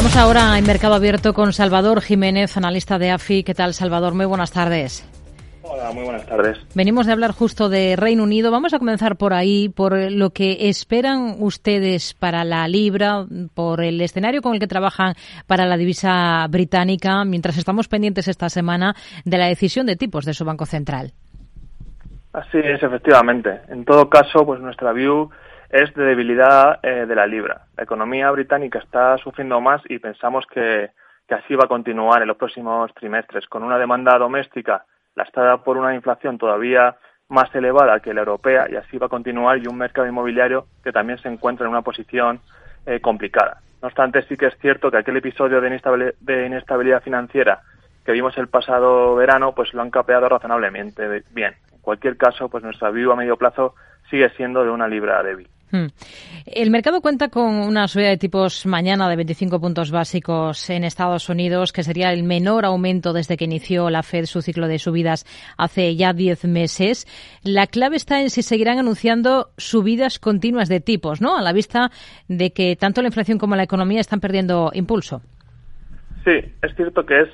Hablamos ahora en Mercado Abierto con Salvador Jiménez, analista de AFI. ¿Qué tal, Salvador? Muy buenas tardes. Hola, muy buenas tardes. Venimos de hablar justo de Reino Unido. Vamos a comenzar por ahí, por lo que esperan ustedes para la libra, por el escenario con el que trabajan para la divisa británica, mientras estamos pendientes esta semana de la decisión de tipos de su Banco Central. Así es, efectivamente. En todo caso, pues nuestra view es de debilidad eh, de la libra. La economía británica está sufriendo más y pensamos que, que así va a continuar en los próximos trimestres, con una demanda doméstica lastada por una inflación todavía más elevada que la europea y así va a continuar y un mercado inmobiliario que también se encuentra en una posición eh, complicada. No obstante, sí que es cierto que aquel episodio de inestabilidad, de inestabilidad financiera que vimos el pasado verano, pues lo han capeado razonablemente bien. En cualquier caso, pues nuestra view a medio plazo sigue siendo de una libra débil. Hmm. El mercado cuenta con una subida de tipos mañana de 25 puntos básicos en Estados Unidos, que sería el menor aumento desde que inició la Fed su ciclo de subidas hace ya 10 meses. La clave está en si seguirán anunciando subidas continuas de tipos, ¿no? A la vista de que tanto la inflación como la economía están perdiendo impulso. Sí, es cierto que es,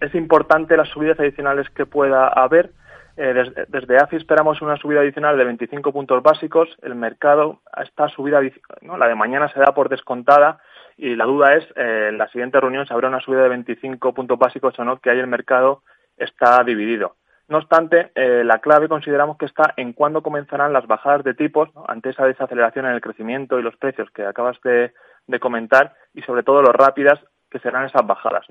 es importante las subidas adicionales que pueda haber eh, desde, AFI esperamos una subida adicional de 25 puntos básicos. El mercado, esta subida, ¿no? la de mañana se da por descontada y la duda es, eh, en la siguiente reunión se habrá una subida de 25 puntos básicos o no, que ahí el mercado está dividido. No obstante, eh, la clave consideramos que está en cuándo comenzarán las bajadas de tipos ante esa desaceleración en el crecimiento y los precios que acabas de, comentar y sobre todo lo rápidas que serán esas bajadas.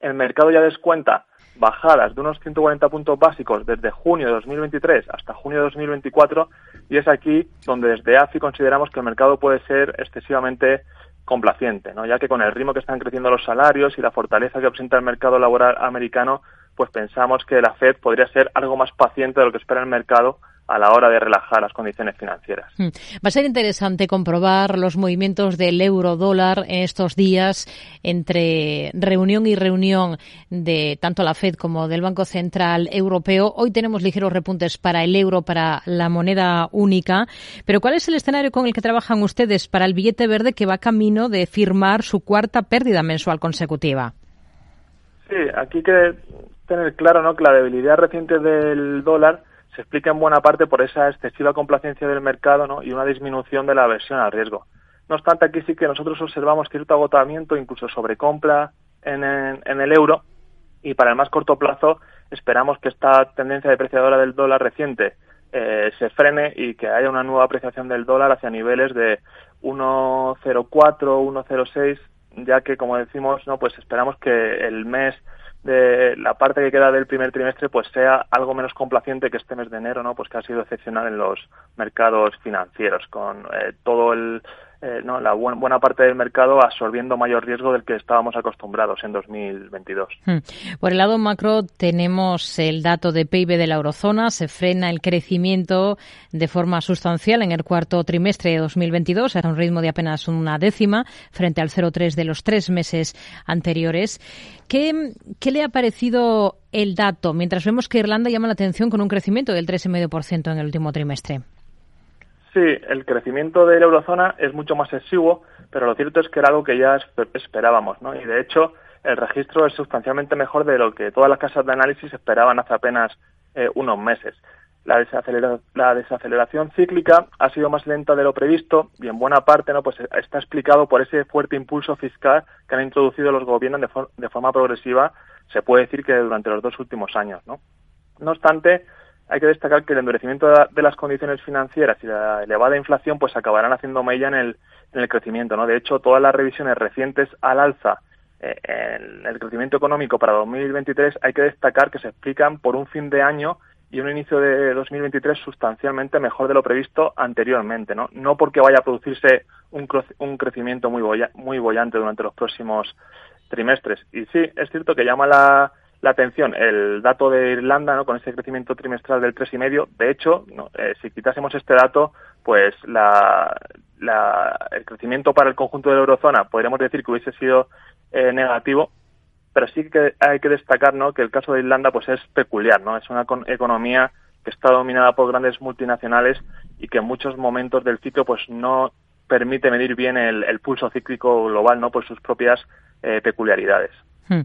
El mercado ya descuenta bajadas de unos 140 puntos básicos desde junio de 2023 hasta junio de 2024 y es aquí donde desde AFI consideramos que el mercado puede ser excesivamente complaciente, ¿no? ya que con el ritmo que están creciendo los salarios y la fortaleza que presenta el mercado laboral americano, pues pensamos que la Fed podría ser algo más paciente de lo que espera el mercado a la hora de relajar las condiciones financieras. Hmm. Va a ser interesante comprobar los movimientos del euro dólar en estos días entre reunión y reunión de tanto la Fed como del Banco Central Europeo. Hoy tenemos ligeros repuntes para el euro, para la moneda única. Pero ¿cuál es el escenario con el que trabajan ustedes para el billete verde que va camino de firmar su cuarta pérdida mensual consecutiva? Sí, aquí hay que tener claro ¿no? que la debilidad reciente del dólar se explica en buena parte por esa excesiva complacencia del mercado ¿no? y una disminución de la aversión al riesgo. No obstante, aquí sí que nosotros observamos cierto agotamiento, incluso sobrecompra en, en, en el euro, y para el más corto plazo esperamos que esta tendencia depreciadora del dólar reciente eh, se frene y que haya una nueva apreciación del dólar hacia niveles de 1.04, 1.06, ya que, como decimos, no pues esperamos que el mes de la parte que queda del primer trimestre pues sea algo menos complaciente que este mes de enero, ¿no? Pues que ha sido excepcional en los mercados financieros, con eh, todo el eh, ¿no? la buena parte del mercado absorbiendo mayor riesgo del que estábamos acostumbrados en 2022. Hmm. Por el lado macro tenemos el dato de PIB de la eurozona, se frena el crecimiento de forma sustancial en el cuarto trimestre de 2022 a un ritmo de apenas una décima frente al 0,3 de los tres meses anteriores. ¿Qué, ¿Qué le ha parecido el dato mientras vemos que Irlanda llama la atención con un crecimiento del 3,5% en el último trimestre? Sí, el crecimiento de la eurozona es mucho más exiguo, pero lo cierto es que era algo que ya esperábamos, ¿no? Y de hecho, el registro es sustancialmente mejor de lo que todas las casas de análisis esperaban hace apenas eh, unos meses. La, la, desaceleración cíclica ha sido más lenta de lo previsto y en buena parte no pues está explicado por ese fuerte impulso fiscal que han introducido los gobiernos de forma progresiva se puede decir que durante los dos últimos años no no obstante hay que destacar que el endurecimiento de las condiciones financieras y la elevada inflación pues acabarán haciendo mella en el, en el crecimiento. ¿no? De hecho, todas las revisiones recientes al alza eh, en el crecimiento económico para 2023 hay que destacar que se explican por un fin de año y un inicio de 2023 sustancialmente mejor de lo previsto anteriormente, ¿no? No porque vaya a producirse un, un crecimiento muy, muy bollante durante los próximos trimestres. Y sí, es cierto que llama la, la atención el dato de Irlanda, ¿no? con ese crecimiento trimestral del 3,5. De hecho, eh, si quitásemos este dato, pues la, el crecimiento para el conjunto de la eurozona podríamos decir que hubiese sido eh, negativo, pero sí que hay que destacar ¿no? que el caso de Irlanda pues es peculiar, ¿no? es una economía que está dominada por grandes multinacionales y que en muchos momentos del ciclo pues no permite medir bien el, pulso cíclico global no por sus propias peculiaridades. Hmm.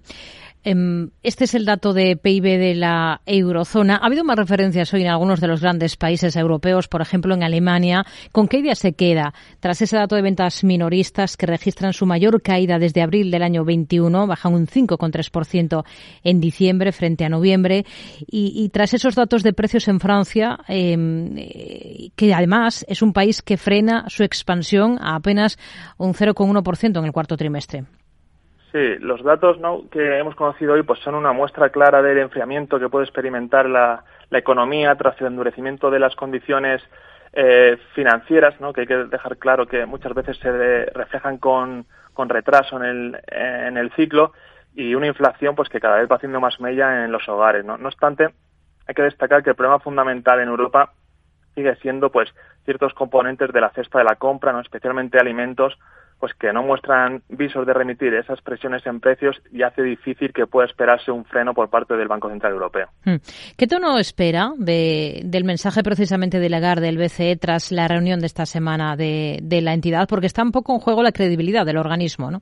Em, este es el dato de PIB de la eurozona. Ha habido más referencias hoy en algunos de los grandes países europeos, por ejemplo en Alemania. ¿Con qué idea se queda tras ese dato de ventas minoristas que registran su mayor caída desde abril del año 21, bajan un 5,3% en diciembre frente a noviembre? Y, tras esos datos de precios en Francia, em, que además es un país que frena su expansión a apenas un 0,1% en el cuarto trimestre. Sí, los datos que hemos conocido hoy pues son una muestra clara del enfriamiento que puede experimentar la, economía tras el endurecimiento de las condiciones eh, financieras, ¿no? que hay que dejar claro que muchas veces se reflejan con, retraso en el, en el ciclo y una inflación pues que cada vez va haciendo más mella en los hogares. No, no obstante, hay que destacar que el problema fundamental en Europa sigue siendo pues ciertos componentes de la cesta de la compra, no especialmente alimentos, pues que no muestran visos de remitir esas presiones en precios y hace difícil que pueda esperarse un freno por parte del Banco Central Europeo. Hmm. ¿Qué tono espera del mensaje precisamente de Lagarde del BCE tras la reunión de esta semana de, la entidad? Porque está un poco en juego la credibilidad del organismo, ¿no?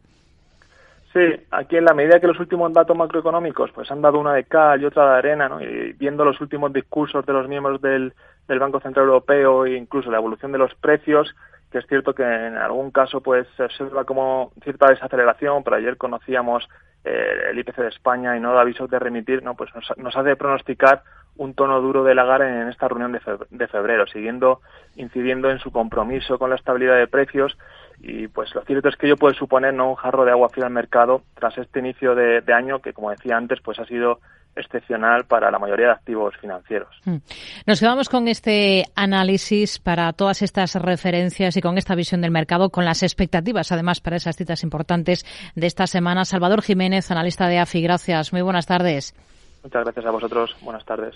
Sí, aquí en la medida que los últimos datos macroeconómicos pues han dado una de cal y otra de arena, ¿no? y viendo los últimos discursos de los miembros del, del Banco Central Europeo e incluso la evolución de los precios, que es cierto que en algún caso pues se observa como cierta desaceleración, pero ayer conocíamos eh, el IPC de España y no da avisos de remitir, no pues nos, hace pronosticar un tono duro de Lagar en esta reunión de febrero, siguiendo incidiendo en su compromiso con la estabilidad de precios. Y pues lo cierto es que ello puede suponer no un jarro de agua fría al mercado tras este inicio de, año que como decía antes pues ha sido excepcional para la mayoría de activos financieros. Hmm. Nos quedamos con este análisis para todas estas referencias y con esta visión del mercado, con las expectativas además para esas citas importantes de esta semana. Salvador Jiménez, analista de AFI, gracias. Muy buenas tardes. Muchas gracias a vosotros. Buenas tardes.